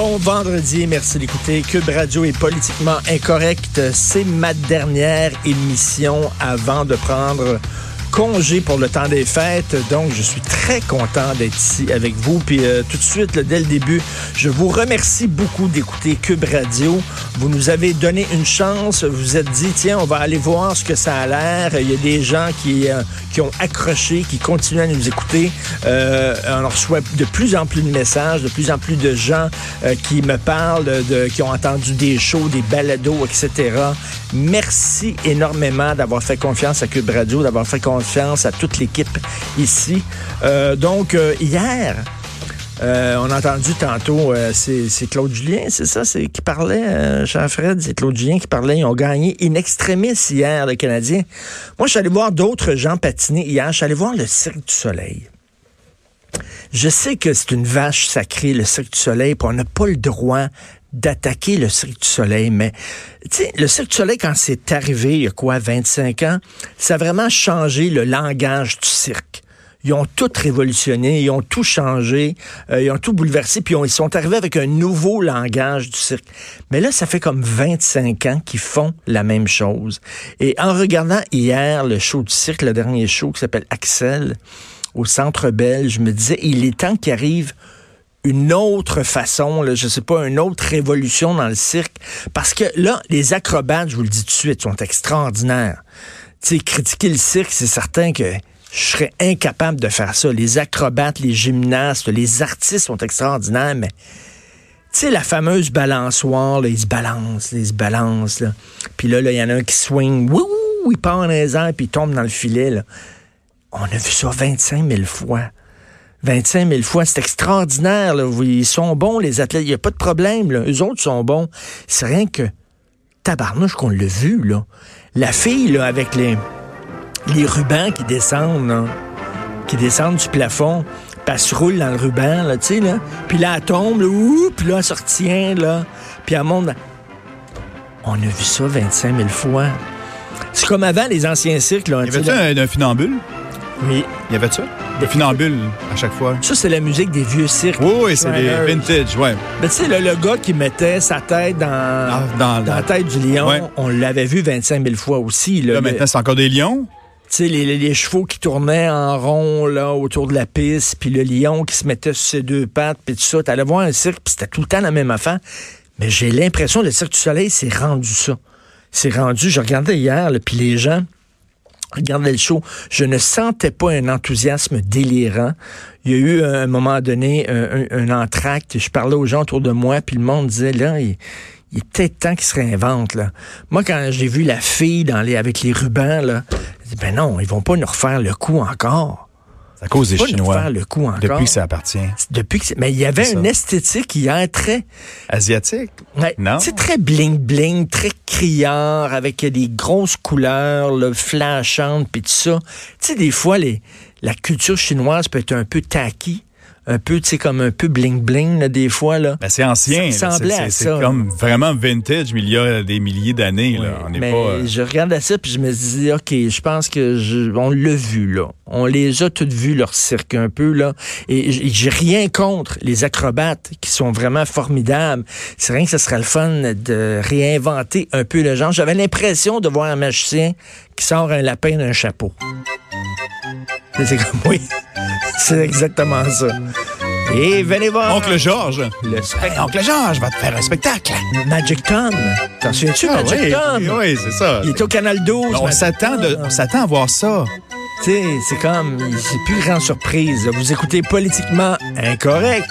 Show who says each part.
Speaker 1: Bon vendredi, merci d'écouter. Cube Radio est politiquement incorrect. C'est ma dernière émission avant de prendre congé pour le temps des fêtes. Donc, je suis très content d'être ici avec vous. Puis euh, tout de suite, dès le début, je vous remercie beaucoup d'écouter Cube Radio. Vous nous avez donné une chance. Vous vous êtes dit, tiens, on va aller voir ce que ça a l'air. Il y a des gens qui, euh, qui ont accroché, qui continuent à nous écouter. Euh, on reçoit de plus en plus de messages, de plus en plus de gens euh, qui me parlent, de, qui ont entendu des shows, des balados, etc. Merci énormément d'avoir fait confiance à Cube Radio, d'avoir fait confiance à toute l'équipe ici. Euh, donc, euh, hier, euh, on a entendu tantôt, c'est Claude Julien, c'est ça, c'est qui parlait, euh, Jean-Fred, c'est Claude Julien qui parlait. Ils ont gagné in extremis hier, le Canadien. Moi, je suis allé voir d'autres gens patiner hier. Je suis allé voir le Cirque du Soleil. Je sais que c'est une vache sacrée, le Cirque du Soleil, puis on n'a pas le droit d'attaquer le Cirque du Soleil, mais le Cirque du Soleil, quand c'est arrivé, il y a quoi, 25 ans, ça a vraiment changé le langage du cirque. Ils ont tout révolutionné, ils ont tout changé, euh, ils ont tout bouleversé, puis ils sont arrivés avec un nouveau langage du cirque. Mais là, ça fait comme 25 ans qu'ils font la même chose. Et en regardant hier le show du cirque, le dernier show qui s'appelle Axel, au Centre Bell, je me disais, il est temps qu'il arrive une autre façon, là, je sais pas, une autre révolution dans le cirque. Parce que là, les acrobates, je vous le dis tout de suite, sont extraordinaires. Tu sais, critiquer le cirque, c'est certain que je serais incapable de faire ça. Les acrobates, les gymnastes, les artistes sont extraordinaires, mais tu sais, la fameuse balançoire, là, ils se balancent, ils se balancent. Là. Puis là, il y en a un qui swing, wouh, il part dans les airs, puis il tombe dans le filet. Là. On a vu ça 25 000 fois. 25 000 fois, c'est extraordinaire. Là. Ils sont bons, les athlètes. Il n'y a pas de problème. Là. Eux autres sont bons. C'est rien que tabarnouche qu'on l'a vu. Là. La fille là, avec les, les rubans qui descendent, là, qui descendent du plafond, puis elle se roule dans le ruban, là, tu sais, là. Puis là, elle tombe, là, ouh, puis là, elle se retient, là. Puis elle monte. dans- On a vu ça 25 000 fois. C'est comme avant les anciens cirques, là.
Speaker 2: Y
Speaker 1: là.
Speaker 2: un, un funambule?
Speaker 1: Oui.
Speaker 2: Y avait ça? Le funambule, à chaque fois.
Speaker 1: Ça, c'est la musique des vieux cirques.
Speaker 2: Oui, oui, c'est des vintage, ouais.
Speaker 1: Mais tu sais, le, le gars qui mettait sa tête dans,
Speaker 2: dans-
Speaker 1: dans la tête du lion,
Speaker 2: Ouais.
Speaker 1: on l'avait vu 25 000 fois aussi. Là,
Speaker 2: Là, maintenant, c'est encore des lions.
Speaker 1: tu sais, les, les- les chevaux qui tournaient en rond là autour de la piste, puis le lion qui se mettait sur ses deux pattes, puis tout ça. T'allais voir un cirque, puis c'était tout le temps la même affaire. Mais j'ai l'impression que le Cirque du Soleil, c'est rendu ça. C'est rendu, je regardais hier, puis les gens regardaient le show. Je ne sentais pas un enthousiasme délirant. Il y a eu à un moment donné un, un, entracte. Je parlais aux gens autour de moi, puis le monde disait, là, il, il est peut-être temps qu'il se réinvente. Là. Moi, quand j'ai vu la fille dans les, avec les rubans, là, j'ai dit, ben non, ils vont pas nous refaire le coup encore.
Speaker 2: À cause des
Speaker 1: Pas
Speaker 2: Chinois.
Speaker 1: le coup encore.
Speaker 2: Depuis que ça appartient.
Speaker 1: Depuis que mais il y avait une esthétique hier très
Speaker 2: Asiatique?
Speaker 1: Ouais,
Speaker 2: Non.
Speaker 1: C'est très bling-bling, très criard, avec des grosses couleurs, là, flashantes, puis tout ça. Tu sais, des fois, les, la culture chinoise peut être un peu tacky, un peu, tu sais, comme un peu bling-bling, des fois, là.
Speaker 2: Ben, c'est ancien.
Speaker 1: Ça ressemblait à ça.
Speaker 2: C'est comme vraiment vintage, mais il y a des milliers d'années. là. On n'est
Speaker 1: Mais
Speaker 2: pas. euh,
Speaker 1: je regardais ça, puis je me disais, OK, je pense que je, on l'a vu, là. On les a toutes vus, leur cirque, un peu, là. Et j'ai rien contre les acrobates, qui sont vraiment formidables. C'est rien que ce serait le fun de réinventer un peu le genre. J'avais l'impression de voir un magicien qui sort un lapin d'un chapeau. C'est comme, oui, c'est exactement ça. Et venez voir
Speaker 2: Oncle Georges.
Speaker 1: le spectacle.
Speaker 2: Hey, Oncle Georges va te faire un spectacle.
Speaker 1: Magic Tom. T'en souviens-tu,
Speaker 2: Ah,
Speaker 1: Magic
Speaker 2: oui,
Speaker 1: Tom?
Speaker 2: oui, c'est ça.
Speaker 1: Il est au Canal 12.
Speaker 2: On s'attend de- on s'attend à voir ça.
Speaker 1: Tu sais, c'est comme, c'est plus grand surprise. Vous écoutez politiquement incorrect.